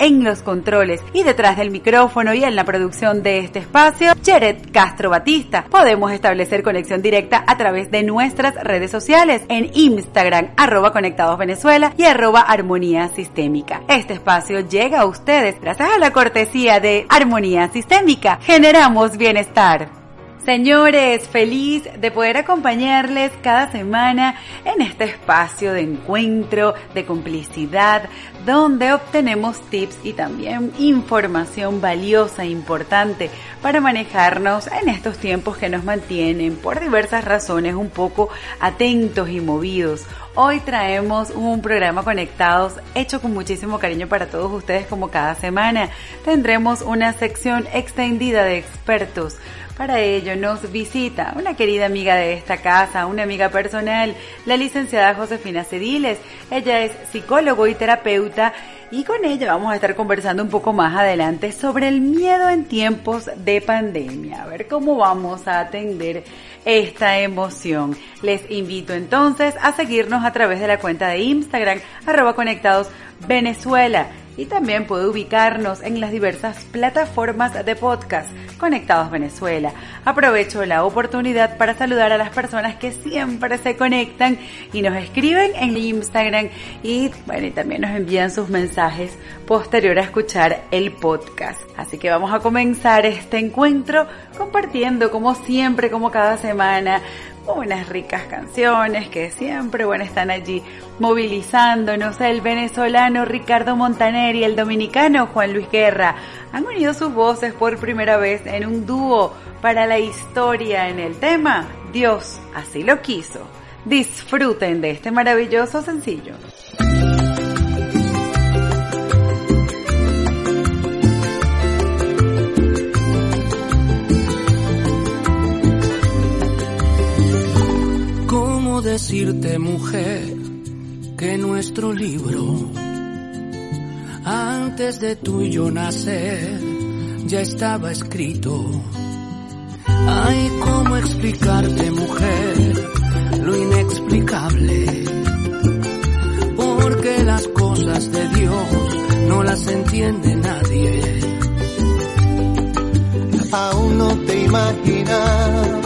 en los controles y detrás del micrófono y en la producción de este espacio, Jared Castro Batista. Podemos establecer conexión directa a través de nuestras redes sociales en Instagram, arroba Conectados Venezuela y arroba Armonía Sistémica. Este espacio llega a ustedes gracias a la cortesía de Armonía Sistémica. Generamos bienestar. Señores, feliz de poder acompañarles cada semana en este espacio de encuentro, de complicidad, donde obtenemos tips y también información valiosa e importante para manejarnos en estos tiempos que nos mantienen por diversas razones un poco atentos y movidos. Hoy traemos un programa conectados hecho con muchísimo cariño para todos ustedes como cada semana. Tendremos una sección extendida de expertos para ello nos visita una querida amiga de esta casa, una amiga personal, la licenciada Josefina Cediles. Ella es psicólogo y terapeuta y con ella vamos a estar conversando un poco más adelante sobre el miedo en tiempos de pandemia. A ver cómo vamos a atender esta emoción. Les invito entonces a seguirnos a través de la cuenta de Instagram arroba conectados Venezuela y también puede ubicarnos en las diversas plataformas de podcast Conectados Venezuela. Aprovecho la oportunidad para saludar a las personas que siempre se conectan y nos escriben en Instagram y bueno, y también nos envían sus mensajes posterior a escuchar el podcast. Así que vamos a comenzar este encuentro compartiendo como siempre, como cada semana, unas ricas canciones que siempre, bueno, están allí movilizándonos. El venezolano Ricardo Montaner y el dominicano Juan Luis Guerra han unido sus voces por primera vez en un dúo para la historia en el tema Dios así lo quiso. Disfruten de este maravilloso sencillo. Decirte, mujer, que nuestro libro, antes de tú y yo nacer, ya estaba escrito. Ay, cómo explicarte, mujer, lo inexplicable. Porque las cosas de Dios no las entiende nadie. Aún no te imaginas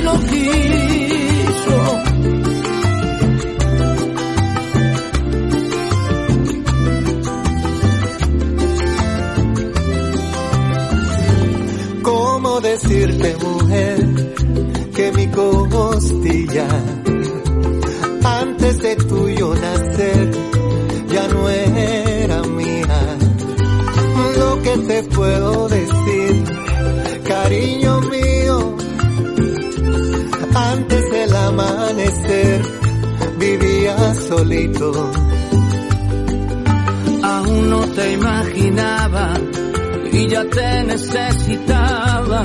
Lo quiso. ¿Cómo decirte, mujer, que mi costilla, antes de tuyo nacer, ya no era mía? Lo que te puedo decir, vivía solito. Aún no te imaginaba y ya te necesitaba.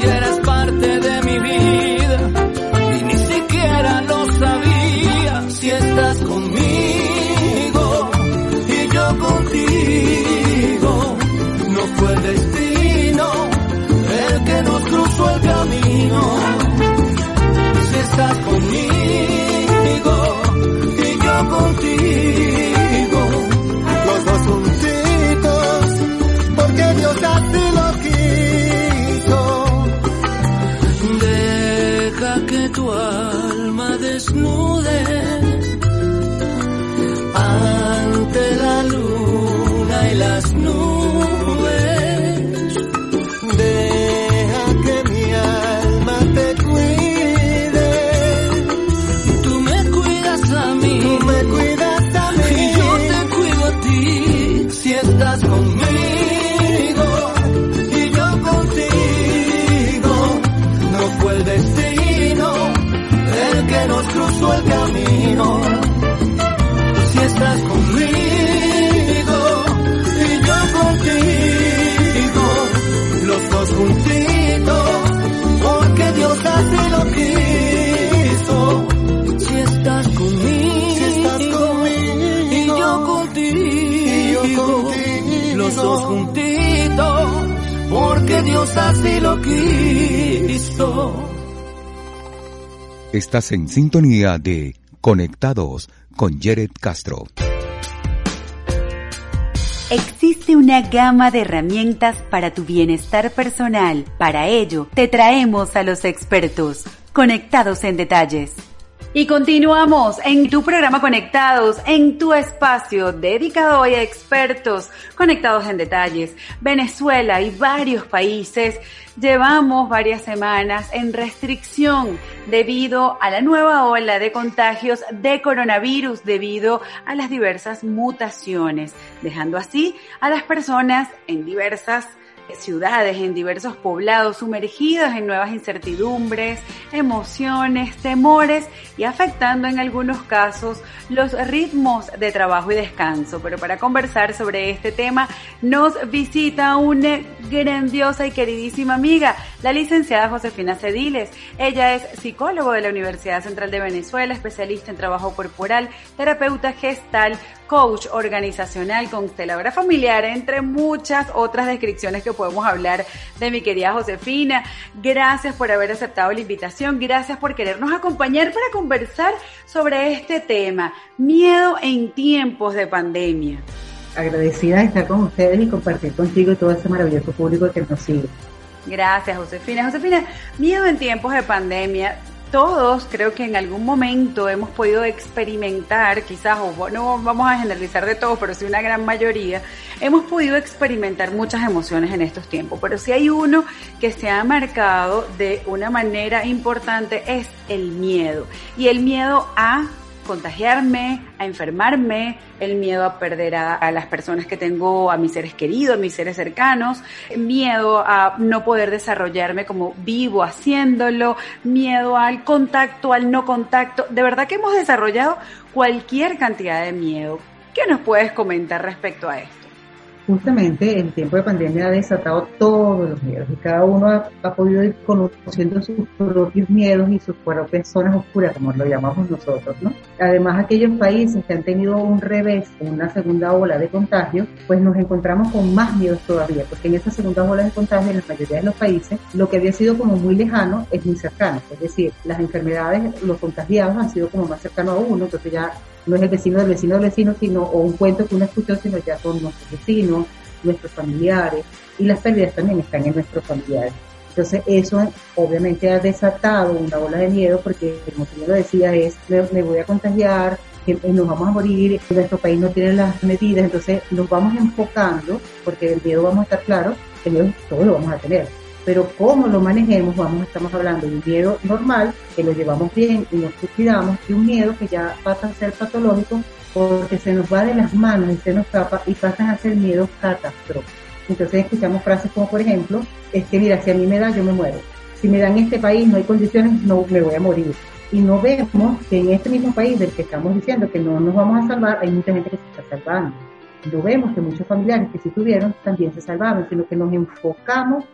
Ya eras parte de mi vida juntitos, porque Dios así lo quiso. Estás en sintonía de Conectados con Jared Castro. Existe una gama de herramientas para tu bienestar personal. Para ello, te traemos a los expertos, conectados en detalles. Y continuamos en tu programa Conectados, en tu espacio dedicado hoy a expertos conectados en detalles. Venezuela y varios países llevamos varias semanas en restricción debido a la nueva ola de contagios de coronavirus debido a las diversas mutaciones, dejando así a las personas en diversas ciudades, en diversos poblados, sumergidos en nuevas incertidumbres, emociones, temores y afectando en algunos casos los ritmos de trabajo y descanso. Pero para conversar sobre este tema nos visita una grandiosa y queridísima amiga, la licenciada Josefina Cediles. Ella es psicólogo de la Universidad Central de Venezuela, especialista en trabajo corporal, terapeuta gestal, coach organizacional, consteladora familiar, entre muchas otras descripciones que podemos hablar de mi querida Josefina. Gracias por haber aceptado la invitación, gracias por querernos acompañar para conversar sobre este tema, miedo en tiempos de pandemia. agradecida de estar con ustedes y compartir contigo y todo ese maravilloso público que nos sigue. Gracias, Josefina. Josefina, miedo en tiempos de pandemia. Todos creo que en algún momento hemos podido experimentar, quizás, o no vamos a generalizar de todos, pero sí una gran mayoría, hemos podido experimentar muchas emociones en estos tiempos. Pero si hay uno que se ha marcado de una manera importante es el miedo. Y el miedo a contagiarme, a enfermarme, el miedo a perder a, las personas que tengo, a mis seres queridos, a mis seres cercanos, miedo a no poder desarrollarme como vivo haciéndolo, miedo al contacto, al no contacto. De verdad que hemos desarrollado cualquier cantidad de miedo. ¿Qué nos puedes comentar respecto a esto? Justamente el tiempo de pandemia ha desatado todos los miedos y cada uno ha, ha, podido ir conociendo sus propios miedos y sus propias zonas oscuras, como lo llamamos nosotros, ¿no? Además, aquellos países que han tenido un revés, una segunda ola de contagio, pues nos encontramos con más miedos todavía, porque en esa segunda ola de contagio, en la mayoría de los países, lo que había sido como muy lejano es muy cercano, es decir, las enfermedades, los contagiados han sido como más cercanos a uno, entonces ya no es el vecino del vecino del vecino, sino, o un cuento que uno escuchó, sino ya son nuestros vecinos, nuestros familiares, y las pérdidas también están en nuestros familiares. Entonces eso obviamente ha desatado una ola de miedo porque, como tú lo decías, es me, voy a contagiar, nos vamos a morir, nuestro país no tiene las medidas, entonces nos vamos enfocando, porque el miedo vamos a estar claros, el miedo todo lo vamos a tener, pero cómo lo manejemos, vamos, estamos hablando de un miedo normal, que lo llevamos bien y nos cuidamos, y un miedo que ya pasa a ser patológico porque se nos va de las manos y se nos escapa y pasan a ser miedos catastróficos. Entonces escuchamos frases como por ejemplo, es que mira, si a mí me da, yo me muero. Si me da en este país, no hay condiciones, no me voy a morir. Y no vemos que en este mismo país del que estamos diciendo que no nos vamos a salvar, hay mucha gente que se está salvando. lo vemos que muchos familiares que sí tuvieron también se salvaron, sino que nos enfocamos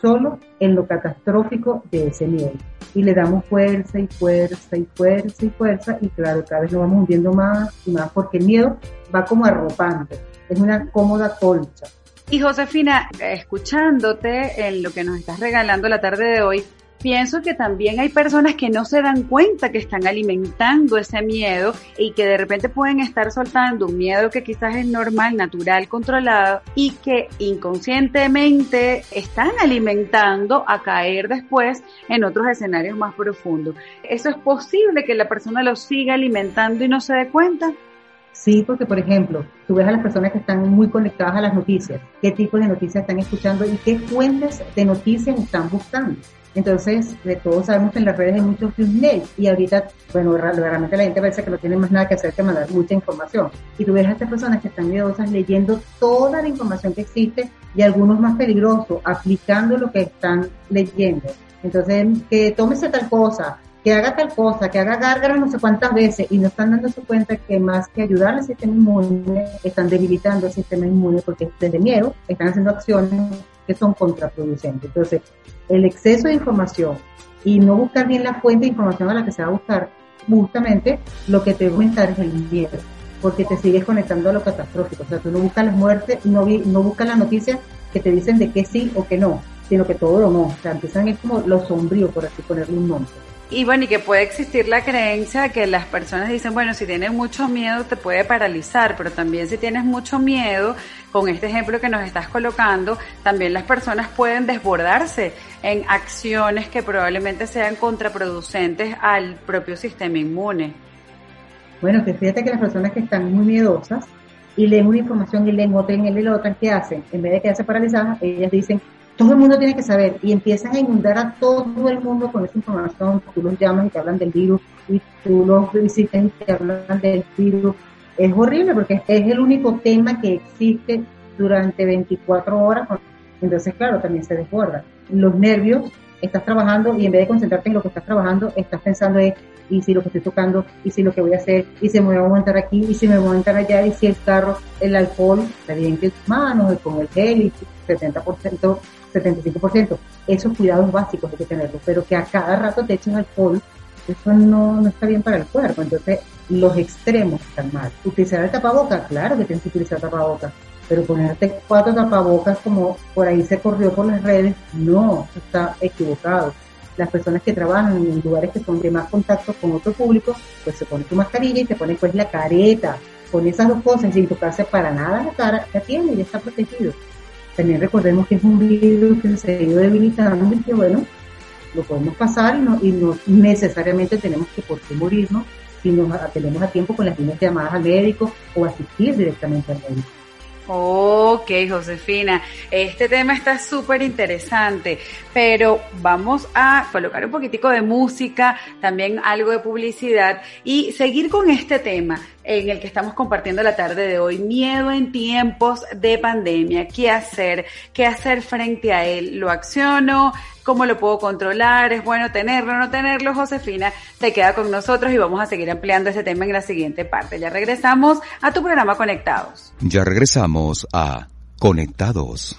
solo en lo catastrófico de ese miedo. Y le damos fuerza y fuerza y fuerza y fuerza y claro, cada vez nos vamos hundiendo más y más porque el miedo va como arropando, es una cómoda colcha. Y Josefina, escuchándote en lo que nos estás regalando la tarde de hoy, pienso que también hay personas que no se dan cuenta que están alimentando ese miedo y que de repente pueden estar soltando un miedo que quizás es normal, natural, controlado y que inconscientemente están alimentando a caer después en otros escenarios más profundos. ¿Eso es posible que la persona lo siga alimentando y no se dé cuenta? Sí, porque por ejemplo, tú ves a las personas que están muy conectadas a las noticias, qué tipo de noticias están escuchando y qué fuentes de noticias están buscando. Entonces, de todos sabemos que en las redes hay muchos news y ahorita, bueno, realmente la gente parece que no tiene más nada que hacer que mandar mucha información. Y tú ves a estas personas que están miedosas leyendo toda la información que existe y algunos más peligrosos, aplicando lo que están leyendo. Entonces, que tómese tal cosa, que haga tal cosa, que haga gárgaras no sé cuántas veces y no están dándose cuenta que más que ayudar al sistema inmune, están debilitando el sistema inmune porque desde miedo están haciendo acciones que son contraproducentes. Entonces, el exceso de información y no buscar bien la fuente de información a la que se va a buscar, justamente lo que te va a aumentar es el miedo, porque te sigues conectando a lo catastrófico. O sea, tú no buscas las muertes, no, no buscas las noticias que te dicen de qué sí o qué no, sino que todo lo no. O sea, empiezan es como lo sombrío, por así ponerle un nombre. Y bueno, y que puede existir la creencia que las personas dicen, bueno, si tienes mucho miedo te puede paralizar, pero también si tienes mucho miedo, con este ejemplo que nos estás colocando, también las personas pueden desbordarse en acciones que probablemente sean contraproducentes al propio sistema inmune. Bueno, que fíjate que las personas que están muy miedosas y leen una información y leen otra y leen otra, ¿qué hacen? En vez de quedarse paralizadas, ellas dicen, todo el mundo tiene que saber. Y empiezan a inundar a todo el mundo con esa información, tú los llamas y te hablan del virus y tú los visitas y te hablan del virus. Es horrible porque es el único tema que existe durante 24 horas, entonces claro, también se desborda. Los nervios, estás trabajando y en vez de concentrarte en lo que estás trabajando, estás pensando en y si lo que estoy tocando, y si lo que voy a hacer, y si me voy a montar aquí, y si me voy a montar allá, y si el carro, el alcohol, está bien que manos, con el gel, 70%, 75%. Esos cuidados básicos hay que tenerlos, pero que a cada rato te echen alcohol, eso no, no está bien para el cuerpo. Entonces, los extremos están mal. Utilizar el tapabocas, claro que tienes que utilizar tapabocas, pero ponerte cuatro tapabocas como por ahí se corrió por las redes, no, está equivocado. Las personas que trabajan en lugares que son de más contacto con otro público, pues se pone tu mascarilla y te pone pues la careta. Con esas dos cosas, sin tocarse para nada la cara, ya tiene, ya está protegido. También recordemos que es un virus que se ha ido debilitando y que bueno, lo podemos pasar y no, y no necesariamente tenemos que por qué morirnos si nos atendemos a tiempo con las líneas llamadas al médico o asistir directamente al médico. Ok, Josefina, este tema está súper interesante, pero vamos a colocar un poquitico de música, también algo de publicidad y seguir con este tema en el que estamos compartiendo la tarde de hoy, miedo en tiempos de pandemia, qué hacer, qué hacer frente a él, lo acciono, cómo lo puedo controlar, es bueno tenerlo o no tenerlo, Josefina, te queda con nosotros y vamos a seguir ampliando ese tema en la siguiente parte. Ya regresamos a tu programa Conectados. Ya regresamos a Conectados.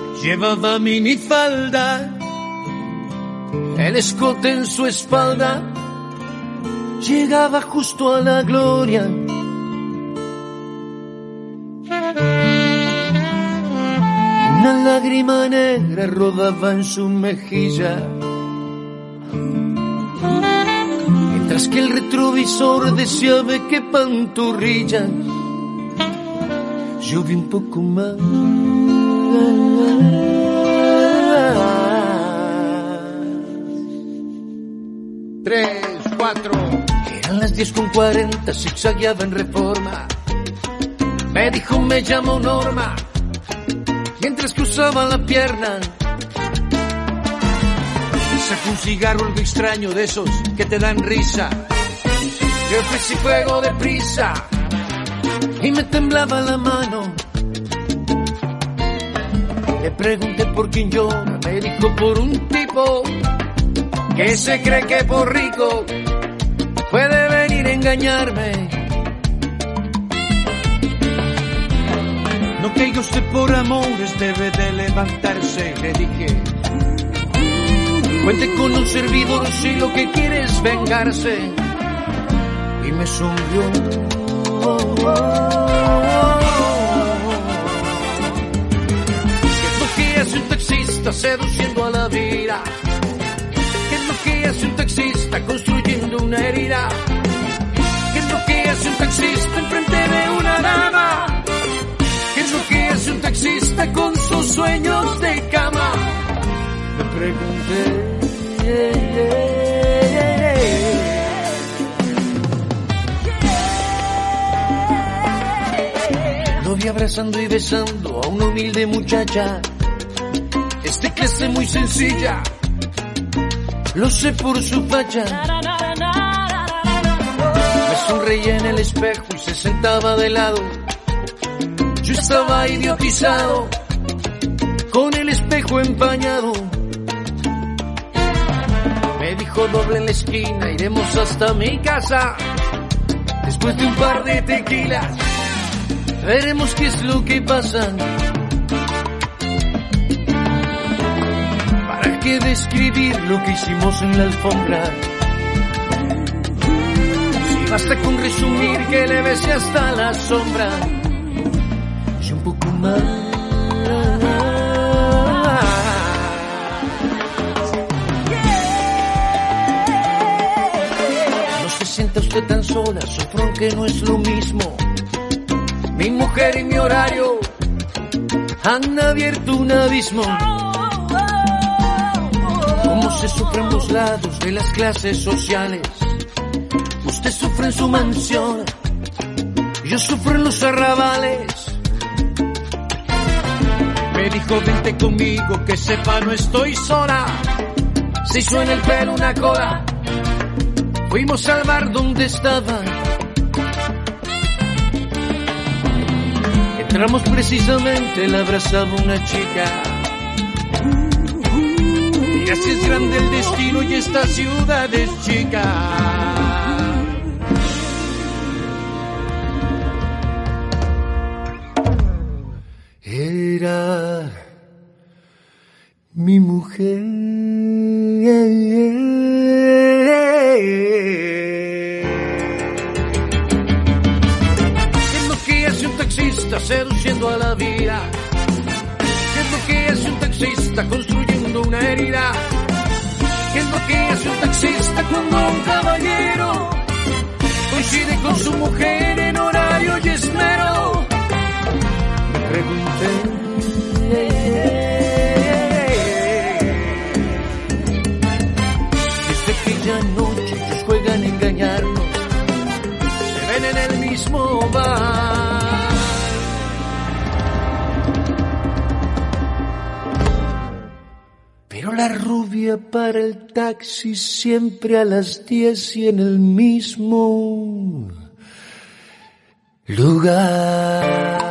llevaba minifalda, el escote en su espalda llegaba justo a la gloria. Una lágrima negra rodaba en su mejilla. Mientras que el retrovisor deseaba que pantorrillas yo vi un poco más. Tres, cuatro. Eran las diez con cuarenta, zigzagueaba en reforma. Me dijo, me llamo Norma, mientras que usaba la pierna. Sacó un cigarro algo extraño de esos que te dan risa. Le ofrecí fuego de prisa y me temblaba la mano. Le pregunté por quién llora, me dijo por un tipo que se cree que por rico puede venir a engañarme. No caiga usted por amores, debe de levantarse, le dije. Cuente con un servidor si lo que quiere es vengarse. Y me sonrió. Taxista seduciendo a la vida? ¿Qué es lo que hace un taxista construyendo una herida? ¿Qué es lo que hace un taxista enfrente de una dama? ¿Qué es lo que hace un taxista con sus sueños de cama? Me pregunté. Abrazando y besando a una humilde muchacha. Este clase muy sencilla. Lo sé por su facha. Me sonreía en el espejo y se sentaba de lado. Yo estaba idiotizado, con el espejo empañado. Me dijo doble en la esquina, iremos hasta mi casa. Después de un par de tequilas, veremos qué es lo que pasa. ¿Para qué describir lo que hicimos en la alfombra? Si basta con resumir que le besé hasta la sombra y un poco más. No se sienta usted tan sola, sufro que no es lo mismo. Mi mujer y mi horario han abierto un abismo. Se sufre en los lados de las clases sociales. Usted sufre en su mansión, yo sufro en los arrabales. Me dijo, vente conmigo, que sepa, no estoy sola. Se hizo en el pelo una cola. Fuimos al bar donde estaba. Entramos precisamente, la abrazaba una chica. Así es grande el destino y esta ciudad es chica. Pero la rubia para el taxi siempre a las 10 y en el mismo lugar.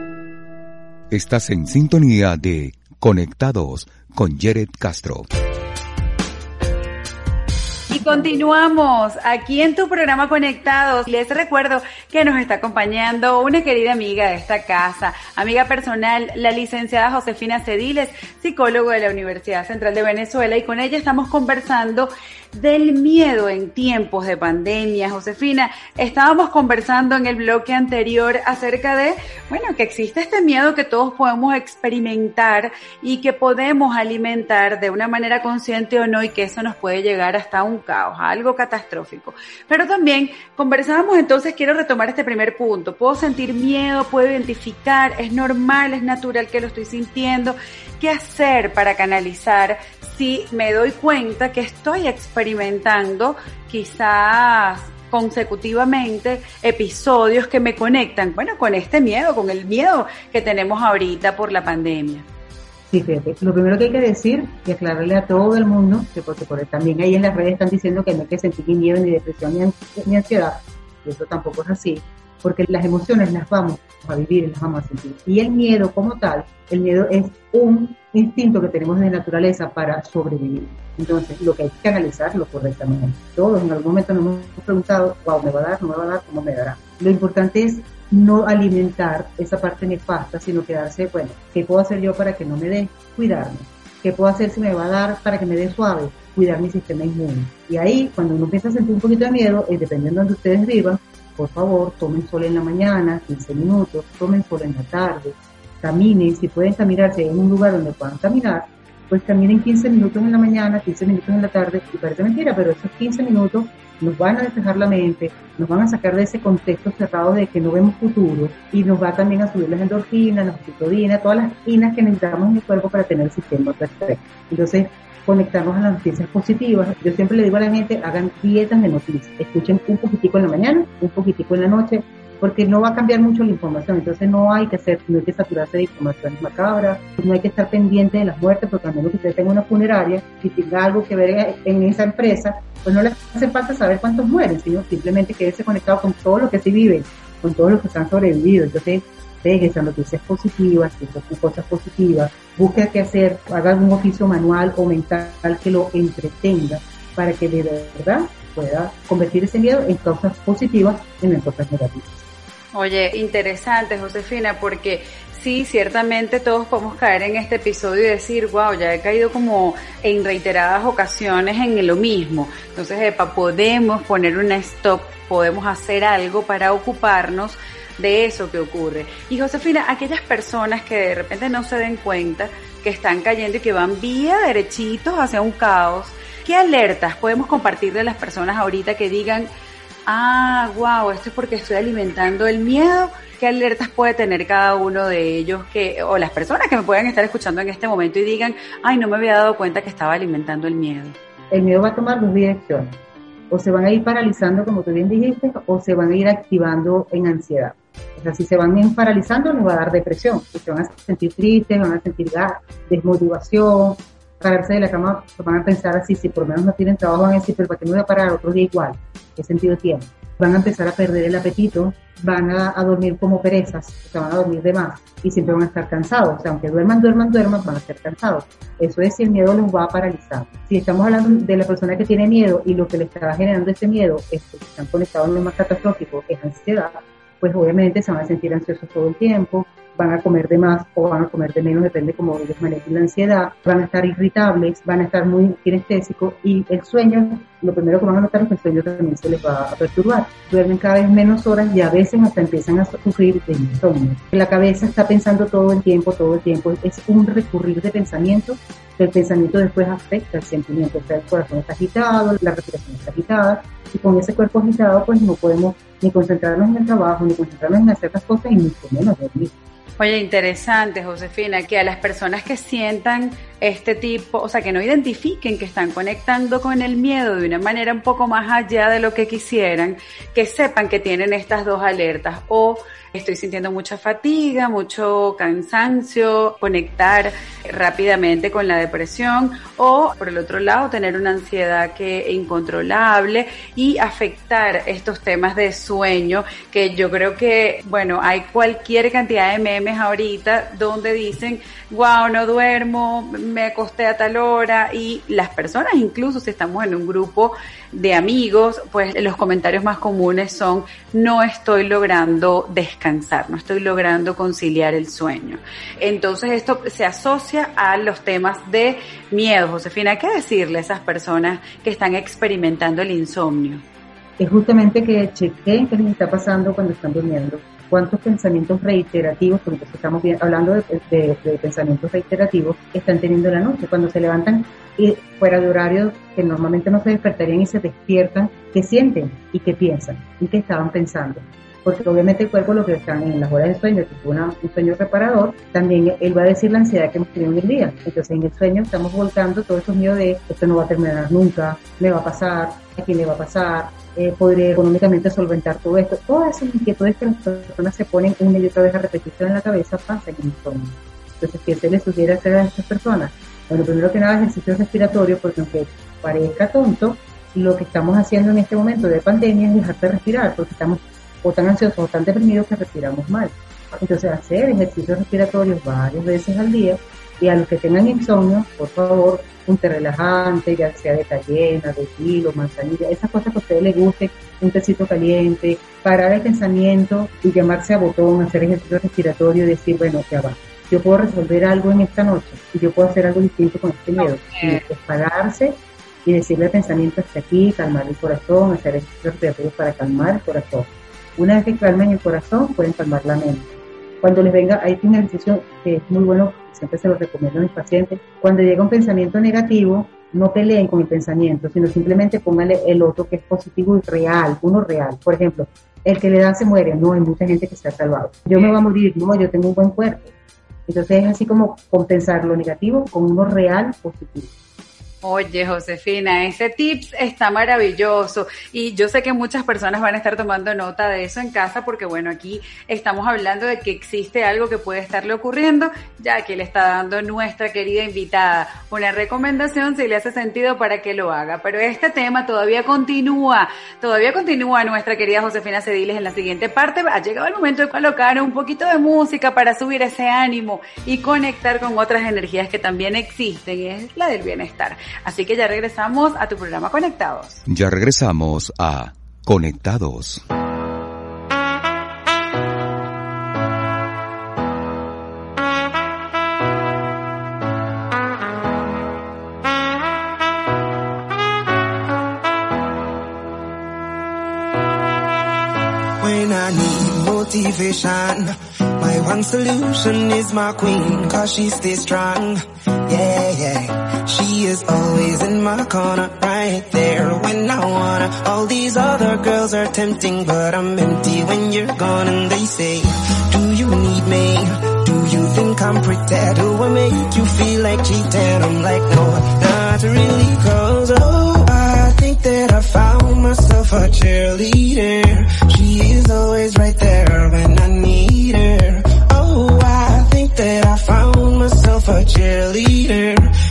Estás en sintonía de Conectados con Jared Castro. Y continuamos aquí en tu programa Conectados. Les recuerdo que nos está acompañando una querida amiga de esta casa, amiga personal, la licenciada Josefina Cediles, psicólogo de la Universidad Central de Venezuela, y con ella estamos conversando del miedo en tiempos de pandemia. Josefina, estábamos conversando en el bloque anterior acerca de, bueno, que existe este miedo que todos podemos experimentar y que podemos alimentar de una manera consciente o no y que eso nos puede llegar hasta un algo catastrófico. Pero también conversábamos entonces, quiero retomar este primer punto. Puedo sentir miedo, puedo identificar, es normal, es natural que lo estoy sintiendo. ¿Qué hacer para canalizar si me doy cuenta que estoy experimentando quizás consecutivamente episodios que me conectan, bueno, con este miedo, con el miedo que tenemos ahorita por la pandemia. Sí, fíjate, lo primero que hay que decir y aclararle a todo el mundo, que porque también ahí en las redes están diciendo que no hay que sentir ni miedo, ni depresión, ni, ni ansiedad, y eso tampoco es así, porque las emociones las vamos a vivir y las vamos a sentir. Y el miedo como tal, el miedo es un instinto que tenemos de naturaleza para sobrevivir. Entonces, lo que hay que analizarlo correctamente. Todos en algún momento nos hemos preguntado, wow, ¿me va a dar? ¿No me va a dar? ¿Cómo me dará? Lo importante es no alimentar esa parte nefasta, sino quedarse, bueno, ¿qué puedo hacer yo para que no me dé? Cuidarme. ¿Qué puedo hacer si me va a dar para que me dé suave? Cuidar mi sistema inmune. Y ahí, cuando uno empieza a sentir un poquito de miedo, eh, dependiendo de donde ustedes vivan, por favor, tomen sol en la mañana, 15 minutos, tomen sol en la tarde, caminen, si pueden caminarse en un lugar donde puedan caminar, pues caminen 15 minutos en la mañana, 15 minutos en la tarde, y parece mentira, pero esos 15 minutos nos van a despejar la mente, nos van a sacar de ese contexto cerrado de que no vemos futuro y nos va también a subir las endorfinas, las oxitodinas, todas las inas que necesitamos en el cuerpo para tener el sistema perfecto. Entonces, conectarnos a las noticias positivas. Yo siempre le digo a la gente, hagan dietas de noticias, escuchen un poquitico en la mañana, un poquitico en la noche, porque no va a cambiar mucho la información, entonces no hay que hacer, no hay que saturarse de informaciones macabras, no hay que estar pendiente de las muertes, porque a menos que usted tenga una funeraria, si tenga algo que ver en esa empresa, pues no le hace falta saber cuántos mueren, sino simplemente quedarse conectado con todo lo que se vive, con todos los que están sobrevividos. Entonces, pegue esas noticias positivas, cosas positivas, busque qué hacer, haga un oficio manual o mental que lo entretenga para que de verdad pueda convertir ese miedo en causas positivas y en cosas negativas. Oye, interesante, Josefina, porque sí, ciertamente todos podemos caer en este episodio y decir, wow, ya he caído como en reiteradas ocasiones en lo mismo. Entonces, epa, podemos poner un stop, podemos hacer algo para ocuparnos de eso que ocurre. Y Josefina, aquellas personas que de repente no se den cuenta que están cayendo y que van vía derechitos hacia un caos, ¿qué alertas podemos compartir de las personas ahorita que digan, ah, wow, esto es porque estoy alimentando el miedo. ¿Qué alertas puede tener cada uno de ellos que, o las personas que me puedan estar escuchando en este momento y digan, ay, no me había dado cuenta que estaba alimentando el miedo? El miedo va a tomar dos direcciones. O se van a ir paralizando, como tú bien dijiste, o se van a ir activando en ansiedad. O sea, si se van paralizando, nos va a dar depresión. Se van a sentir tristes, van a sentir desmotivación, pararse de la cama, van a pensar así, si por lo menos no tienen trabajo, van a decir, pero ¿para qué me voy a parar otro día igual? ¿Qué sentido tiene? Van a empezar a perder el apetito, van a, dormir como perezas, se van a dormir de más y siempre van a estar cansados. O sea, aunque duerman, duerman, duerman, van a estar cansados. Eso es si el miedo los va a paralizar. Si estamos hablando de la persona que tiene miedo y lo que le está generando ese miedo es que están conectados en lo más catastrófico, que es ansiedad, pues obviamente se van a sentir ansiosos todo el tiempo, van a comer de más o van a comer de menos, depende cómo ellos manejen la ansiedad, van a estar irritables, van a estar muy kinestésicos y el sueño, lo primero que van a notar es que el sueño también se les va a perturbar. Duermen cada vez menos horas y a veces hasta empiezan a sufrir de insomnio. La cabeza está pensando todo el tiempo, todo el tiempo, es un recurrir de pensamiento el pensamiento después afecta el sentimiento, o sea, el corazón está agitado, la respiración está agitada, y con ese cuerpo agitado pues no podemos ni concentrarnos en el trabajo, ni concentrarnos en hacer las cosas, y mucho menos dormir. Oye, interesante, Josefina, que a las personas que sientan este tipo, o sea, que no identifiquen que están conectando con el miedo de una manera un poco más allá de lo que quisieran, que sepan que tienen estas dos alertas. O estoy sintiendo mucha fatiga, mucho cansancio, conectar rápidamente con la depresión o por el otro lado tener una ansiedad que incontrolable y afectar estos temas de sueño que yo creo que bueno hay cualquier cantidad de memes ahorita donde dicen wow no duermo me acosté a tal hora y las personas incluso si estamos en un grupo de amigos pues los comentarios más comunes son no estoy logrando descansar no estoy logrando conciliar el sueño entonces esto se asocia a los temas de miedo. Josefina, ¿qué decirle a esas personas que están experimentando el insomnio? Es justamente que chequen qué les está pasando cuando están durmiendo. ¿Cuántos pensamientos reiterativos, porque estamos hablando de, pensamientos reiterativos, están teniendo la noche? Cuando se levantan y fuera de horario que normalmente no se despertarían y se despiertan, ¿qué sienten y qué piensan y qué estaban pensando? Porque obviamente el cuerpo lo que están en las horas de sueño, tipo una, un sueño reparador, también él va a decir la ansiedad que hemos tenido en el día. Entonces en el sueño estamos volcando todos esos miedos de esto no va a terminar nunca, me va a pasar, a quién le va a pasar, eh, podré económicamente solventar todo esto. Todas esas inquietudes que las personas se ponen una y otra vez a repetición en la cabeza pasan en el sueño. Entonces, ¿qué se les sugiere hacer a estas personas? Bueno, primero que nada, ejercicio respiratorio, porque aunque parezca tonto, lo que estamos haciendo en este momento de pandemia es dejar de respirar, porque estamos o tan ansiosos o tan deprimidos que respiramos mal. Entonces, hacer ejercicios respiratorios varias veces al día y a los que tengan insomnio, por favor, un té relajante, ya sea de cayena, de kilo, manzanilla, esas cosas que a ustedes les guste, un tecito caliente, parar el pensamiento y llamarse a botón, hacer ejercicio respiratorio y decir, bueno, ya va, yo puedo resolver algo en esta noche y yo puedo hacer algo distinto con este miedo. Y pararse y decirle al pensamiento hasta aquí, calmar el corazón, hacer ejercicios respiratorios para calmar el corazón una vez que calmen el corazón, pueden calmar la mente. Cuando les venga, hay una ejercicio que es muy bueno, siempre se lo recomiendo a mis pacientes. Cuando llega un pensamiento negativo, no peleen con el pensamiento, sino simplemente pónganle el otro que es positivo y real, uno real. Por ejemplo, el que le da se muere, no, hay mucha gente que se ha salvado. Yo me voy a morir, no, yo tengo un buen cuerpo. Entonces es así como compensar lo negativo con uno real positivo. Oye, Josefina, ese tips está maravilloso y yo sé que muchas personas van a estar tomando nota de eso en casa porque bueno, aquí estamos hablando de que existe algo que puede estarle ocurriendo, ya que le está dando nuestra querida invitada una recomendación si le hace sentido para que lo haga. Pero este tema todavía continúa, todavía continúa nuestra querida Josefina Cediles en la siguiente parte. Ha llegado el momento de colocar un poquito de música para subir ese ánimo y conectar con otras energías que también existen y es la del bienestar. Así que ya regresamos a tu programa Conectados. Ya regresamos a Conectados. When I need motivation, my one solution is my queen, cause she stays strong. Yeah, yeah. She is always in my corner, right there when I wanna. All these other girls are tempting, but I'm empty when you're gone. And they say, Do you need me? Do you think I'm pretty? Do I make you feel like cheating? I'm like, no, not really, cause oh, I think that I found myself a cheerleader. She is always right there when I need her. Oh, I think that I found myself a cheerleader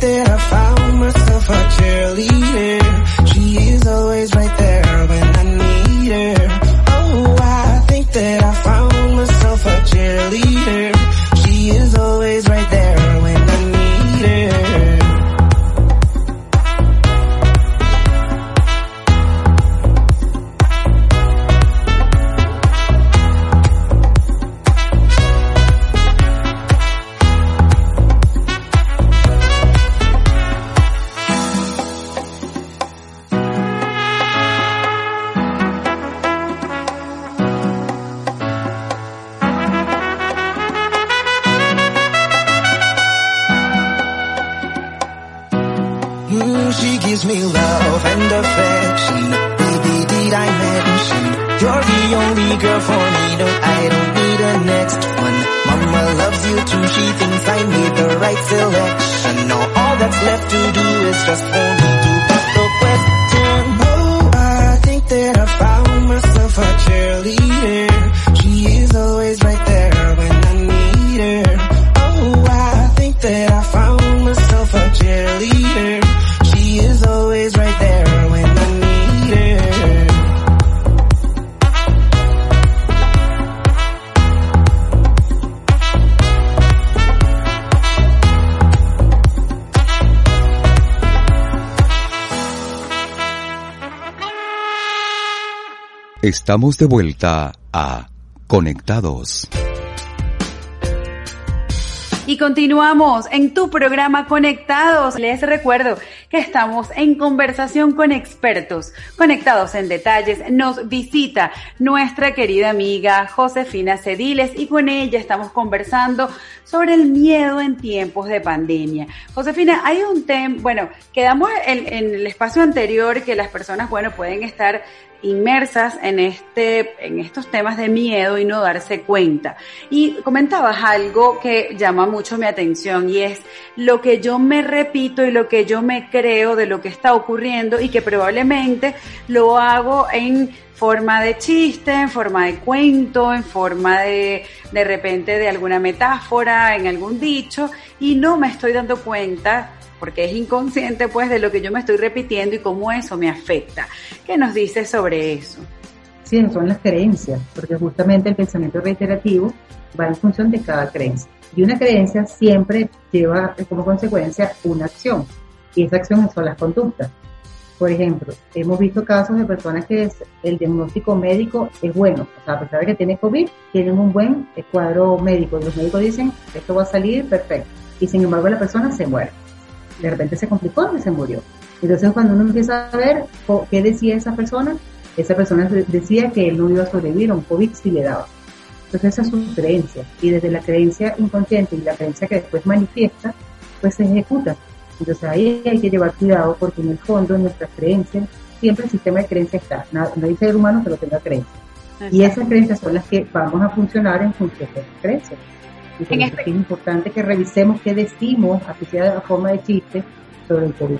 that I found myself a cheerleader. She is always right there when I need her. Love and affection. Baby, did I mention? You're the only girl for me, no, I don't need a next one. Mama loves you too, she thinks I made the right selection. Now all that's left to do is just me to put the question. Oh, I think that I found myself a cheerleader. Estamos de vuelta a Conectados. Y continuamos en tu programa Conectados. Les recuerdo que estamos en conversación con expertos. Conectados en detalles, nos visita nuestra querida amiga Josefina Cediles y con ella estamos conversando sobre el miedo en tiempos de pandemia. Josefina, hay un tema, bueno, quedamos en, en el espacio anterior que las personas, bueno, pueden estar inmersas en este, en estos temas de miedo y no darse cuenta. Y comentabas algo que llama mucho mi atención y es lo que yo me repito y lo que yo me creo de lo que está ocurriendo y que probablemente lo hago en forma de chiste, en forma de cuento, en forma de de repente de alguna metáfora, en algún dicho y no me estoy dando cuenta porque es inconsciente pues de lo que yo me estoy repitiendo y cómo eso me afecta. ¿Qué nos dice sobre eso? Sí, son las creencias, porque justamente el pensamiento reiterativo va en función de cada creencia. Y una creencia siempre lleva como consecuencia una acción, y esa acción son las conductas. Por ejemplo, hemos visto casos de personas que el diagnóstico médico es bueno, o sea, a pesar de que tiene COVID, tienen un buen cuadro médico. Los médicos dicen, esto va a salir perfecto. Y sin embargo la persona se muere. De repente se complicó y se murió. Entonces cuando uno empieza a ver qué decía esa persona, esa persona de- decía que él no iba a sobrevivir a un COVID si le daba. Entonces esa es su creencia. Y desde la creencia inconsciente y la creencia que después manifiesta, pues se ejecuta. Entonces ahí hay que llevar cuidado porque en el fondo en nuestras creencias siempre el sistema de creencias está. No, no hay ser humano que no tenga creencias. Y esas creencias son las que vamos a funcionar en función de esas creencias. Y por En eso este- es que es importante que revisemos qué decimos, así sea de forma de chiste, sobre el COVID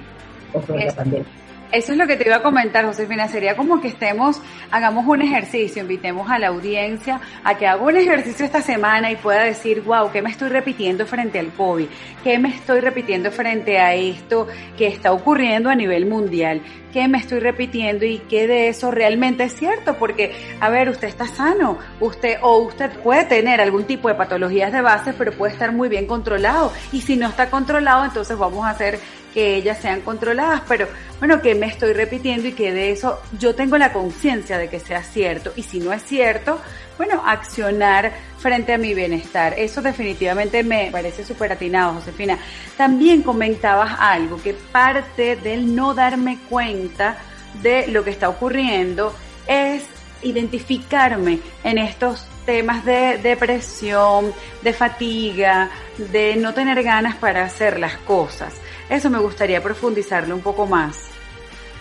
o sobre Es- la pandemia. Eso es lo que te iba a comentar, Josefina. Sería como que estemos, hagamos un ejercicio, invitemos a la audiencia a que haga un ejercicio esta semana y pueda decir, wow, ¿qué me estoy repitiendo frente al COVID? ¿Qué me estoy repitiendo frente a esto que está ocurriendo a nivel mundial? ¿Qué me estoy repitiendo y qué de eso realmente es cierto? Porque, a ver, usted está sano, usted o usted puede tener algún tipo de patologías de base, pero puede estar muy bien controlado. Y si no está controlado, entonces vamos a hacer que ellas sean controladas, pero bueno, que me estoy repitiendo y que de eso yo tengo la conciencia de que sea cierto y si no es cierto, bueno, accionar frente a mi bienestar. Eso definitivamente me parece súper atinado, Josefina. También comentabas algo, que parte del no darme cuenta de lo que está ocurriendo es identificarme en estos temas de depresión, de fatiga, de no tener ganas para hacer las cosas. Eso me gustaría profundizarlo un poco más.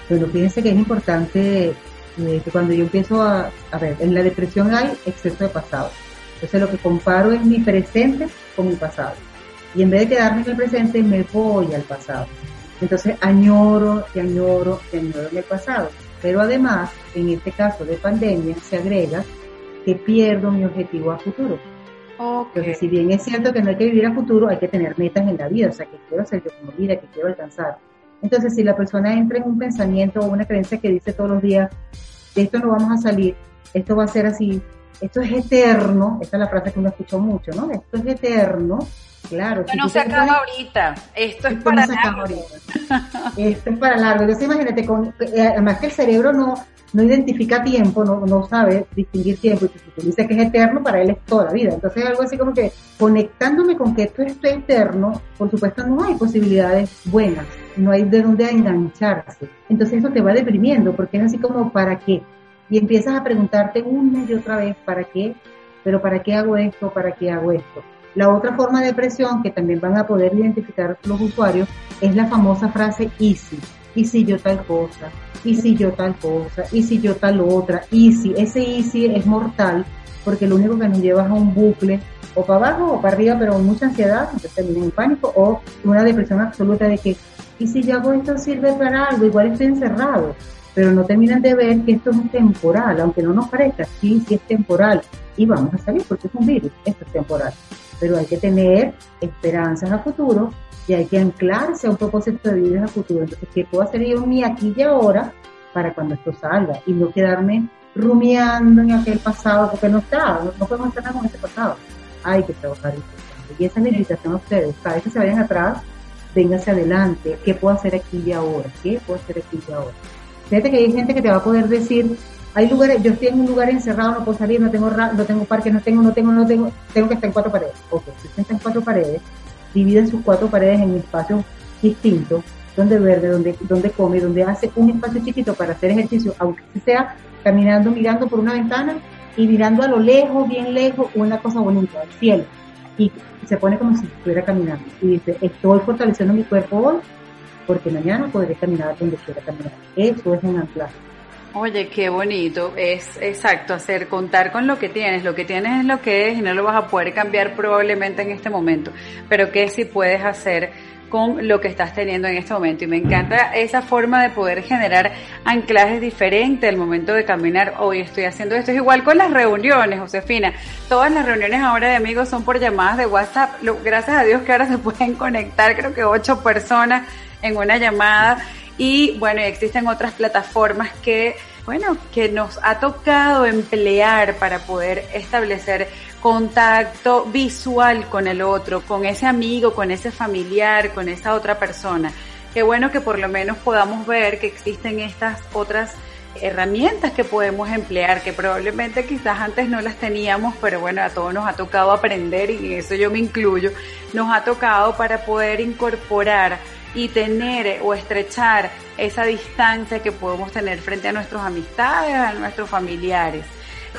Bueno, fíjense que es importante eh, que cuando yo empiezo a, a ver, en la depresión hay exceso de pasado. Entonces lo que comparo es mi presente con mi pasado. Y en vez de quedarme en el presente, me voy al pasado. Entonces añoro y añoro y añoro en el pasado. Pero además, en este caso de pandemia, se agrega que pierdo mi objetivo a futuro. Entonces, si bien es cierto que no hay que vivir a futuro, hay que tener metas en la vida, o sea, que quiero hacer yo como vida, que quiero alcanzar. Entonces, si la persona entra en un pensamiento o una creencia que dice todos los días, de esto no vamos a salir, esto va a ser así, esto es eterno, esta es la frase que uno escuchó mucho, ¿no? Esto es eterno, claro. Esto si no se acaba ahorita, esto es esto para no largo. Esto es para largo. Entonces imagínate, con, eh, además que el cerebro no, no identifica tiempo, no, no sabe distinguir tiempo, y si tú dices que es eterno, para él es toda la vida. Entonces algo así como que conectándome con que esto es eterno, por supuesto no hay posibilidades buenas, no hay de dónde engancharse. Entonces eso te va deprimiendo, porque es así como, ¿para qué? Y empiezas a preguntarte una y otra vez, ¿para qué? Pero ¿para qué hago esto? ¿Para qué hago esto? La otra forma de depresión que también van a poder identificar los usuarios es la famosa frase easy. y si yo tal cosa, y si yo tal cosa, y si yo tal otra, y si ese y si es mortal, porque lo único que nos lleva es a un bucle o para abajo o para arriba, pero con mucha ansiedad, entonces termina en pánico o una depresión absoluta de que, y si yo hago esto sirve para algo, igual estoy encerrado, pero no terminan de ver que esto es temporal, aunque no nos parezca, sí, sí es temporal, y vamos a salir porque es un virus, esto es temporal, pero hay que tener esperanzas a futuro y hay que anclarse a un propósito de vida a futuro, entonces, ¿qué puedo hacer yo mi aquí y ahora para cuando esto salga? Y no quedarme rumiando en aquel pasado, porque no está, no, podemos estar con ese pasado. Hay que trabajar Y esa es la invitación a ustedes. Cada vez que se vayan atrás, vénganse adelante. ¿Qué puedo hacer aquí y ahora? ¿Qué puedo hacer aquí y ahora? Fíjate que hay gente que te va a poder decir, hay lugares, yo estoy en un lugar encerrado, no puedo salir, no tengo no tengo parque, no tengo, no tengo, no tengo, tengo que estar en cuatro paredes. Ok, si está en cuatro paredes, dividen sus cuatro paredes en espacios distintos, donde verde, donde, donde come, donde hace un espacio chiquito para hacer ejercicio, aunque sea caminando, mirando por una ventana y mirando a lo lejos, bien lejos, una cosa bonita, el cielo. Y se pone como si estuviera caminando. Y dice, estoy fortaleciendo mi cuerpo hoy porque mañana podré caminar donde quiera caminar. Eso es un anclaje. Oye, qué bonito. Es exacto, hacer contar con lo que tienes. Lo que tienes es lo que es y no lo vas a poder cambiar probablemente en este momento. Pero que si puedes hacer con lo que estás teniendo en este momento. Y me encanta esa forma de poder generar anclajes diferentes al momento de caminar. Hoy estoy haciendo esto. Es igual con las reuniones, Josefina. Todas las reuniones ahora de amigos son por llamadas de WhatsApp. Gracias a Dios que ahora se pueden conectar, creo que ocho personas en una llamada. Y bueno, existen otras plataformas que, bueno, que nos ha tocado emplear para poder establecer contacto visual con el otro, con ese amigo, con ese familiar, con esa otra persona. Qué bueno que por lo menos podamos ver que existen estas otras herramientas que podemos emplear, que probablemente quizás antes no las teníamos, pero bueno, a todos nos ha tocado aprender y en eso yo me incluyo, nos ha tocado para poder incorporar y tener o estrechar esa distancia que podemos tener frente a nuestras amistades, a nuestros familiares.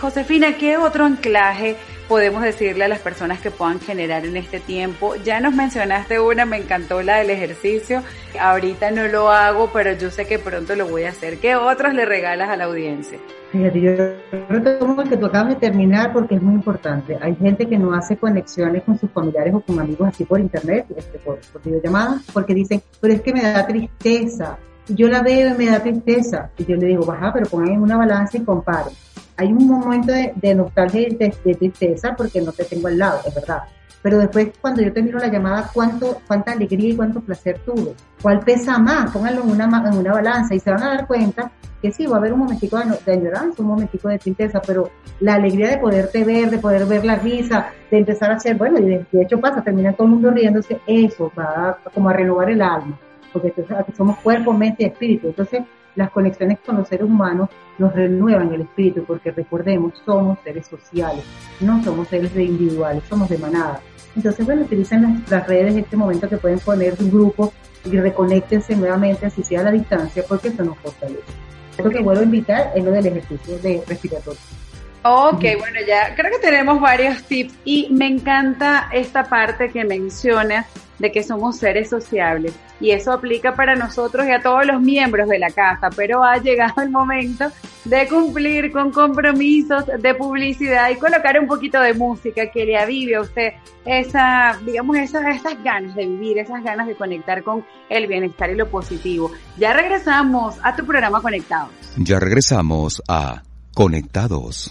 Josefina, ¿qué otro anclaje podemos decirle a las personas que puedan generar en este tiempo? Ya nos mencionaste una, me encantó la del ejercicio. Ahorita no lo hago, pero yo sé que pronto lo voy a hacer. ¿Qué otros le regalas a la audiencia? Fíjate, yo retomo el que tú acabas de terminar porque es muy importante. Hay gente que no hace conexiones con sus familiares o con amigos así por internet, este, por, por videollamadas, porque dicen, pero es que me da tristeza. Yo la veo y me da tristeza. Y yo le digo, baja, pero pongan en una balanza y comparen hay un momento de, nostalgia y de, tristeza porque no te tengo al lado, es verdad. Pero después, cuando yo termino la llamada, ¿cuánto, cuánta alegría y cuánto placer tuve? ¿Cuál pesa más? Pónganlo en una, en una balanza y se van a dar cuenta que sí, va a haber un momentico de, de añoranza, un momentico de tristeza, pero la alegría de poderte ver, de poder ver la risa, de empezar a hacer, bueno, y de, hecho pasa, termina todo el mundo riéndose, eso va como a renovar el alma, porque somos cuerpo, mente y espíritu. Entonces, las conexiones con los seres humanos nos renuevan el espíritu, porque recordemos, somos seres sociales, no somos seres individuales, somos de manada. Entonces, bueno, utilizan las, redes en este momento que pueden poner un grupo y reconectense nuevamente, así sea a la distancia, porque eso nos fortalece. Lo que vuelvo a invitar es lo del ejercicio de respiratorio. Ok, bueno, ya creo que tenemos varios tips y me encanta esta parte que menciona de que somos seres sociables y eso aplica para nosotros y a todos los miembros de la casa, pero ha llegado el momento de cumplir con compromisos de publicidad y colocar un poquito de música que le avive a usted esa, digamos, esas, esas ganas de vivir, esas ganas de conectar con el bienestar y lo positivo. Ya regresamos a tu programa Conectados. Ya regresamos a Conectados.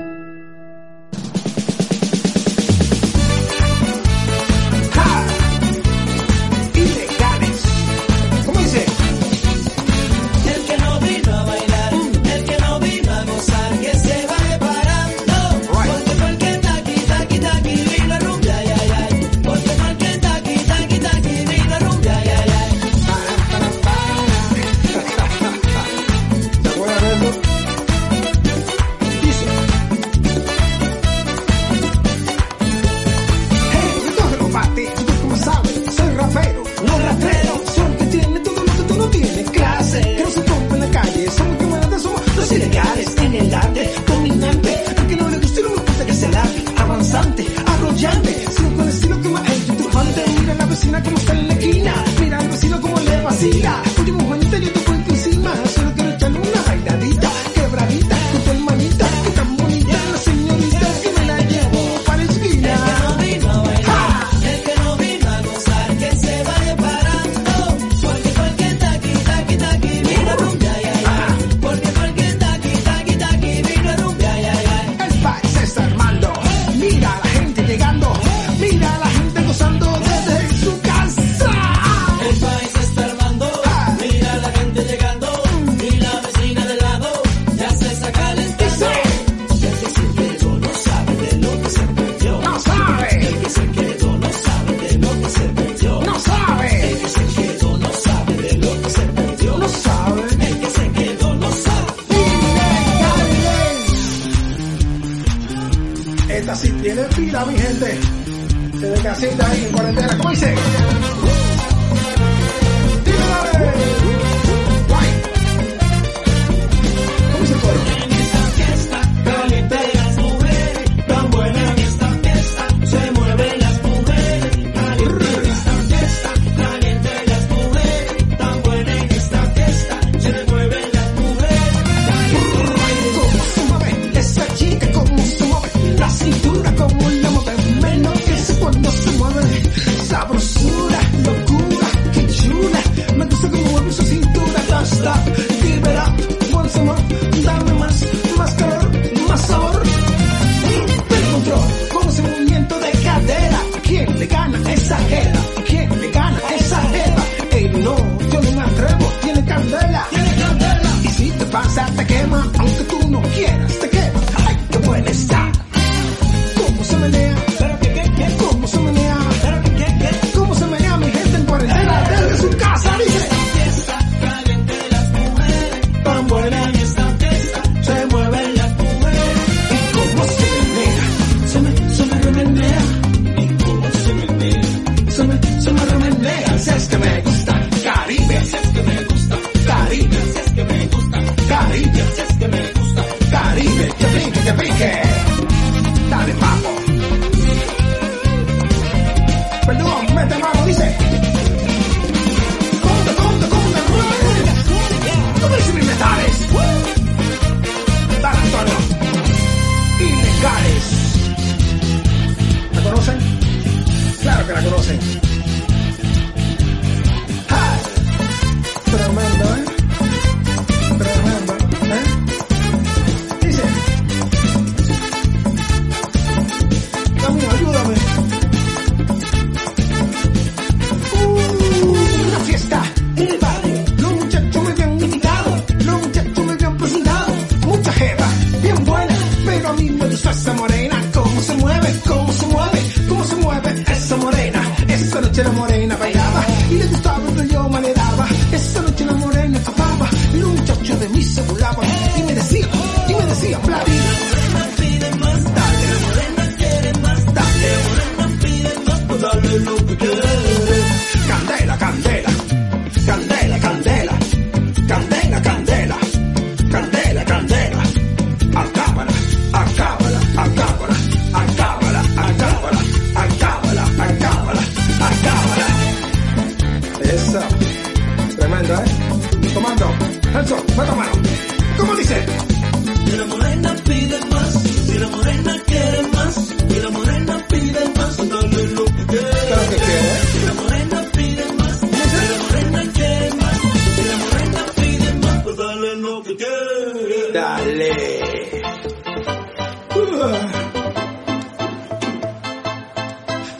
tomando, ¿eh? Tomando. Hands up, mata mano. ¿Cómo dice? Y la morena pide más, si la morena quiere más, y la morena pide más, dale lo que quiere. Que la morena pide más, si la morena quiere más, si la morena pide más, dale lo que quiere. Dale.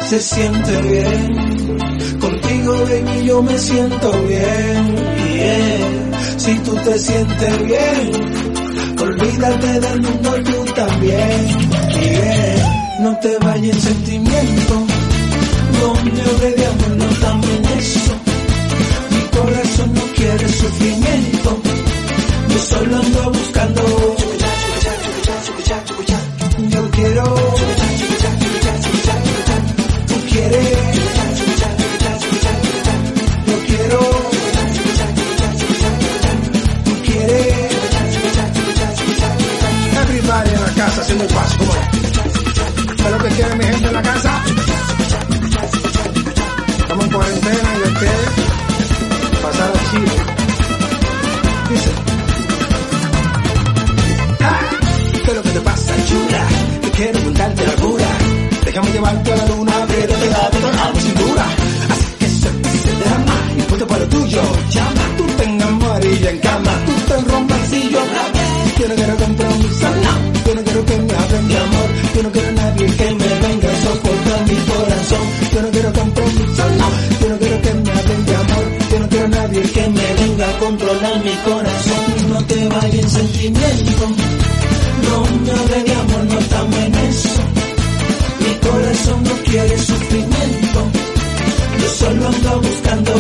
Se siente bien baby, yo me siento bien, bien. Si tú te sientes bien, olvídate del mundo y tú también, bien. No te vayas en sentimiento, donde hablé de amor no también eso. Mi corazón no quiere sufrimiento, yo solo ando buscando controlar mi corazón. No te vayas en sentimiento. No de amor, no estamos en eso. Mi corazón no quiere sufrimiento. Yo solo ando buscando.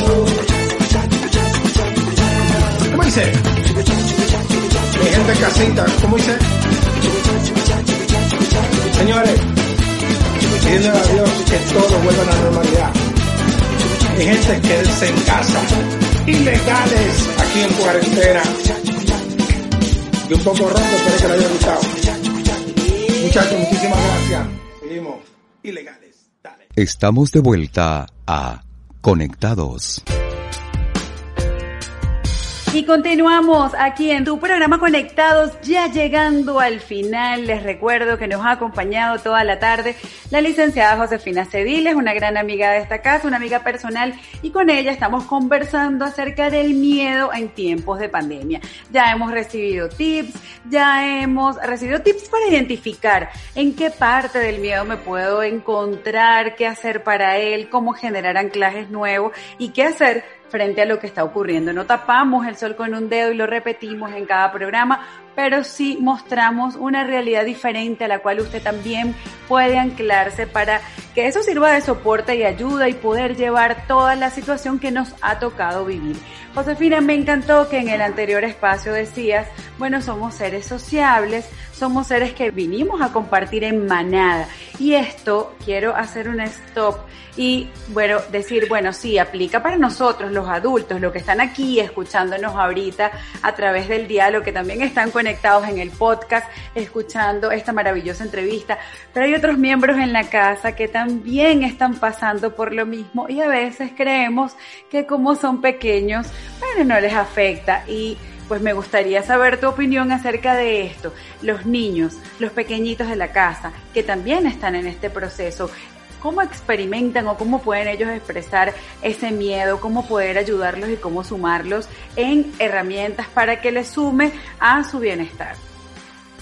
¿Cómo dice? Mi gente en casita, ¿cómo dice? Señores, pidiendo a Dios que todo vuelva a la normalidad. Mi gente, quédense en casa. Ilegales aquí en cuarentena. Y un poco ronco, espero que le haya gustado. Muchachos, muchísimas gracias. Seguimos. Ilegales. Dale. Estamos de vuelta a Conectados. Y continuamos aquí en tu programa Conectados, ya llegando al final. Les recuerdo que nos ha acompañado toda la tarde la licenciada Josefina Cediles, una gran amiga de esta casa, una amiga personal, y con ella estamos conversando acerca del miedo en tiempos de pandemia. Ya hemos recibido tips, ya hemos recibido tips para identificar en qué parte del miedo me puedo encontrar, qué hacer para él, cómo generar anclajes nuevos y qué hacer frente a lo que está ocurriendo. No tapamos el sol con un dedo y lo repetimos en cada programa, pero sí mostramos una realidad diferente a la cual usted también puede anclarse para que eso sirva de soporte y ayuda y poder llevar toda la situación que nos ha tocado vivir. Josefina, me encantó que en el anterior espacio decías, bueno, somos seres sociables, somos seres que vinimos a compartir en manada. Y esto quiero hacer un stop y, bueno, decir, bueno, sí, aplica para nosotros, los adultos, los que están aquí escuchándonos ahorita a través del diálogo, que también están conectados en el podcast, escuchando esta maravillosa entrevista. Pero hay otros miembros en la casa que también están pasando por lo mismo y a veces creemos que como son pequeños, bueno, no les afecta y pues me gustaría saber tu opinión acerca de esto. Los niños, los pequeñitos de la casa, que también están en este proceso, ¿cómo experimentan o cómo pueden ellos expresar ese miedo? ¿Cómo poder ayudarlos y cómo sumarlos en herramientas para que les sume a su bienestar?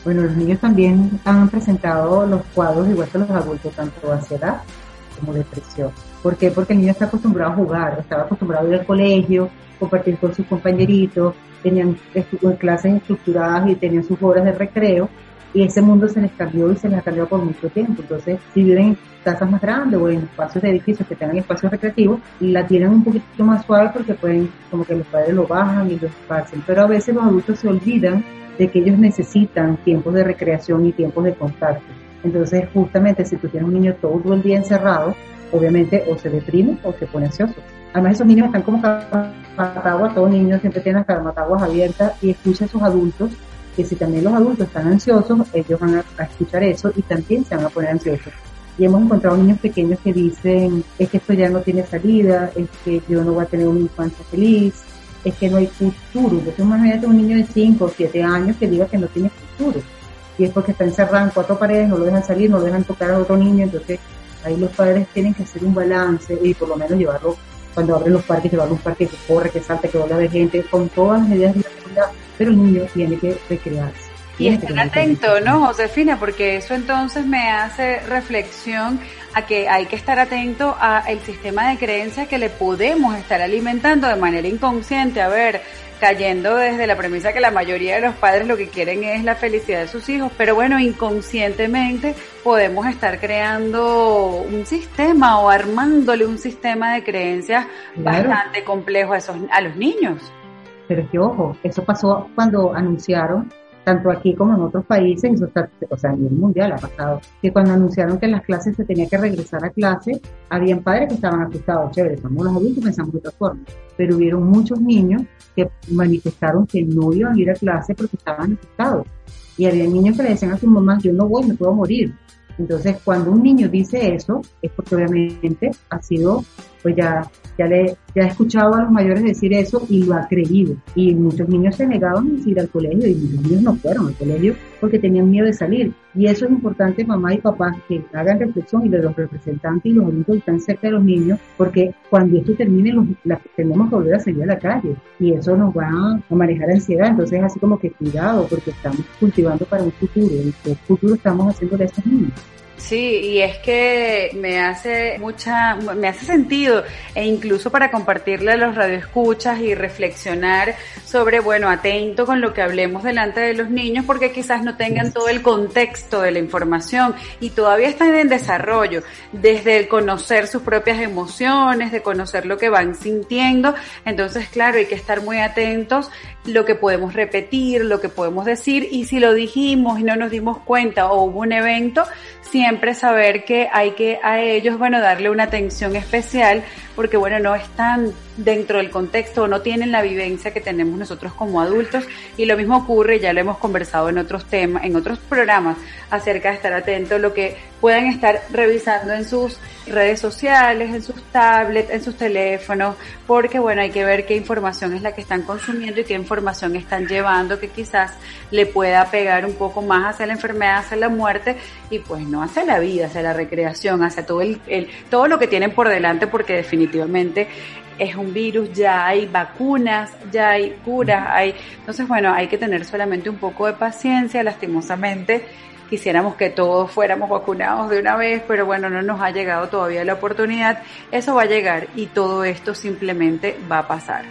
Bueno, los niños también han presentado los cuadros igual que los adultos, tanto ansiedad como depresión. ¿Por qué? Porque el niño está acostumbrado a jugar, estaba acostumbrado a ir al colegio, compartir con sus compañeritos, tenían clases estructuradas y tenían sus horas de recreo y ese mundo se les cambió y se les ha cambiado por mucho tiempo. Entonces, si viven en casas más grandes o en espacios de edificios que tengan espacios recreativos, la tienen un poquito más suave porque pueden, como que los padres lo bajan y lo esparcen. Pero a veces los adultos se olvidan de que ellos necesitan tiempos de recreación y tiempos de contacto. Entonces, justamente si tú tienes un niño todo el día encerrado, obviamente o se deprime o se pone ansioso. Además, esos niños están como carmataguas, todos niños siempre tienen las carmataguas abiertas y escucha a esos adultos que si también los adultos están ansiosos, ellos van a, escuchar eso y también se van a poner ansiosos. Y hemos encontrado niños pequeños que dicen, es que esto ya no tiene salida, es que yo no voy a tener una infancia feliz, es que no hay futuro. Entonces imagínate un niño de 5 o 7 años que diga que no tiene futuro. Y es porque está encerrado en cuatro paredes, no lo dejan salir, no lo dejan tocar a otro niño, entonces ahí los padres tienen que hacer un balance y por lo menos llevarlo cuando abren los parques, llevarlo a un parque que corre, que salte, que vuelva de gente, con todas las medidas de seguridad, pero el niño tiene que recrearse. Y estar atento, ¿no, Josefina? Porque eso entonces me hace reflexión a que hay que estar atento al sistema de creencias que le podemos estar alimentando de manera inconsciente. A ver, cayendo desde la premisa que la mayoría de los padres lo que quieren es la felicidad de sus hijos, pero bueno, inconscientemente podemos estar creando un sistema o armándole un sistema de creencias bastante complejo a, esos, a los niños. Pero es que ojo, eso pasó cuando anunciaron tanto aquí como en otros países, eso está, o sea, a nivel mundial ha pasado, que cuando anunciaron que en las clases se tenía que regresar a clase, habían padres que estaban asustados, chévere, estamos los adultos pensamos de otra forma, pero hubieron muchos niños que manifestaron que no iban a ir a clase porque estaban asustados. Y había niños que le decían a sus mamás, yo no voy, me puedo morir. Entonces, cuando un niño dice eso, es porque obviamente ha sido pues ya, ya, le, ya he escuchado a los mayores decir eso y lo ha creído. Y muchos niños se negaban a ir al colegio y muchos niños no fueron al colegio porque tenían miedo de salir. Y eso es importante, mamá y papá, que hagan reflexión y de los representantes y los adultos que están cerca de los niños, porque cuando esto termine, los, tenemos que volver a salir a la calle y eso nos va a manejar ansiedad. Entonces, así como que cuidado, porque estamos cultivando para un futuro. ¿Y qué futuro estamos haciendo de estos niños? Sí, y es que me hace mucha, me hace sentido e incluso para compartirle a los radioescuchas y reflexionar sobre, bueno, atento con lo que hablemos delante de los niños porque quizás no tengan todo el contexto de la información y todavía están en desarrollo, desde conocer sus propias emociones, de conocer lo que van sintiendo. Entonces, claro, hay que estar muy atentos lo que podemos repetir, lo que podemos decir y si lo dijimos y no nos dimos cuenta o hubo un evento, siempre saber que hay que a ellos, bueno, darle una atención especial porque, bueno, no están dentro del contexto o no tienen la vivencia que tenemos nosotros como adultos. Y lo mismo ocurre, ya lo hemos conversado en otros temas, en otros programas acerca de estar atentos a lo que puedan estar revisando en sus redes sociales, en sus tablets, en sus teléfonos, porque bueno, hay que ver qué información es la que están consumiendo y qué información están llevando que quizás le pueda pegar un poco más hacia la enfermedad, hacia la muerte y pues no hacia la vida, hacia la recreación, hacia todo el, el todo lo que tienen por delante porque definitivamente es un virus, ya hay vacunas, ya hay curas, hay, entonces bueno, hay que tener solamente un poco de paciencia, lastimosamente quisiéramos que todos fuéramos vacunados de una vez, pero bueno, no nos ha llegado todavía la oportunidad, eso va a llegar y todo esto simplemente va a pasar.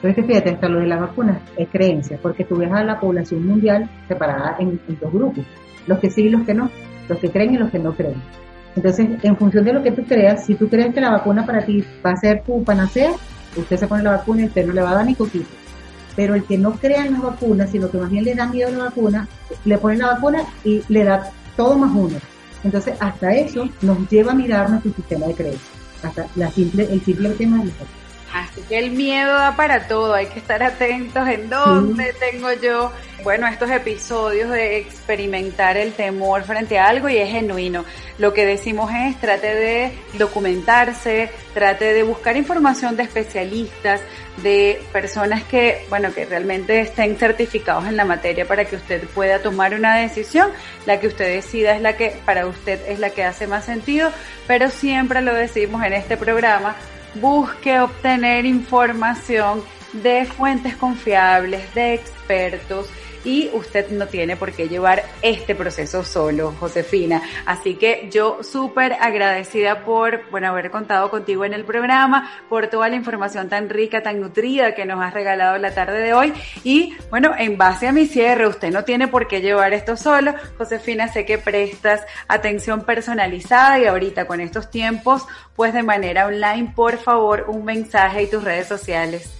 Pero es que fíjate, hasta lo de las vacunas es creencia, porque tú ves a la población mundial separada en, en dos grupos, los que sí y los que no, los que creen y los que no creen. Entonces, en función de lo que tú creas, si tú crees que la vacuna para ti va a ser tu panacea, usted se pone la vacuna y usted no le va a dar ni coquito. Pero el que no crea en las vacunas, sino que más bien le da miedo a la vacuna, le pone la vacuna y le da todo más uno. Entonces, hasta eso nos lleva a mirar nuestro sistema de creencias. Hasta la simple, el simple tema de la Así que el miedo da para todo, hay que estar atentos en dónde tengo yo, bueno, estos episodios de experimentar el temor frente a algo y es genuino. Lo que decimos es trate de documentarse, trate de buscar información de especialistas, de personas que, bueno, que realmente estén certificados en la materia para que usted pueda tomar una decisión. La que usted decida es la que para usted es la que hace más sentido, pero siempre lo decimos en este programa, busque obtener información de fuentes confiables, de expertos, y usted no tiene por qué llevar este proceso solo, Josefina. Así que yo súper agradecida por, bueno, haber contado contigo en el programa, por toda la información tan rica, tan nutrida que nos has regalado la tarde de hoy. Y bueno, en base a mi cierre, usted no tiene por qué llevar esto solo. Josefina, sé que prestas atención personalizada y ahorita con estos tiempos, pues de manera online, por favor, un mensaje y tus redes sociales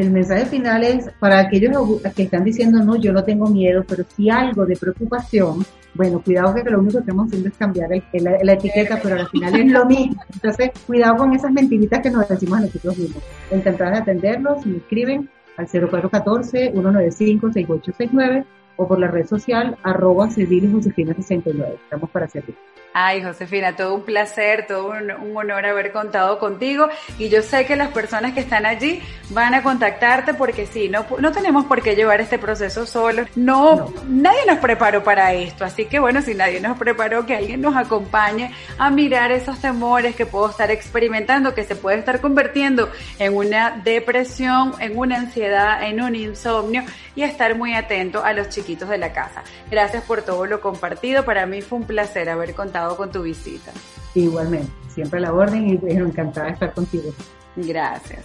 el mensaje final es para aquellos que están diciendo, no, yo no tengo miedo, pero si algo de preocupación, bueno, cuidado que lo único que estamos haciendo es cambiar la, etiqueta, pero al final es lo mismo. Entonces, cuidado con esas mentiritas que nos decimos a nosotros mismos. Intentar atenderlos, me escriben al 0414-195-6869 o por la red social arroba Josefina 69. Estamos para servir. Ay, Josefina, todo un placer, todo un, honor haber contado contigo y yo sé que las personas que están allí van a contactarte porque sí, no, no tenemos por qué llevar este proceso solo. No, nadie nos preparó para esto, así que bueno, si nadie nos preparó, que alguien nos acompañe a mirar esos temores que puedo estar experimentando, que se puede estar convirtiendo en una depresión, en una ansiedad, en un insomnio y estar muy atento a los chiquitos de la casa. Gracias por todo lo compartido, para mí fue un placer haber contado con tu visita. Igualmente, siempre la orden y encantada de estar contigo. Gracias.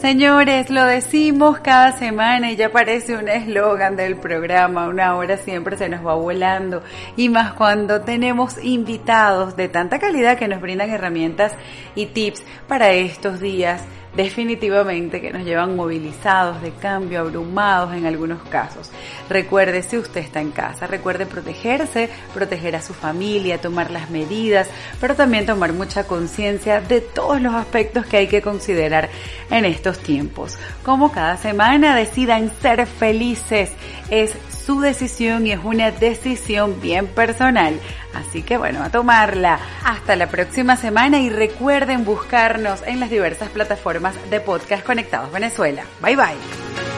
Señores, lo decimos cada semana y ya parece un eslogan del programa, una hora siempre se nos va volando. Y más cuando tenemos invitados de tanta calidad que nos brindan herramientas y tips para estos días definitivamente que nos llevan movilizados de cambio, abrumados en algunos casos. Recuerde, si usted está en casa, recuerde protegerse, proteger a su familia, tomar las medidas, pero también tomar mucha conciencia de todos los aspectos que hay que considerar en estos tiempos. Como cada semana decidan ser felices, es su decisión y es una decisión bien personal. Así que bueno, a tomarla. Hasta la próxima semana y recuerden buscarnos en las diversas plataformas de podcast Conectados Venezuela. Bye bye.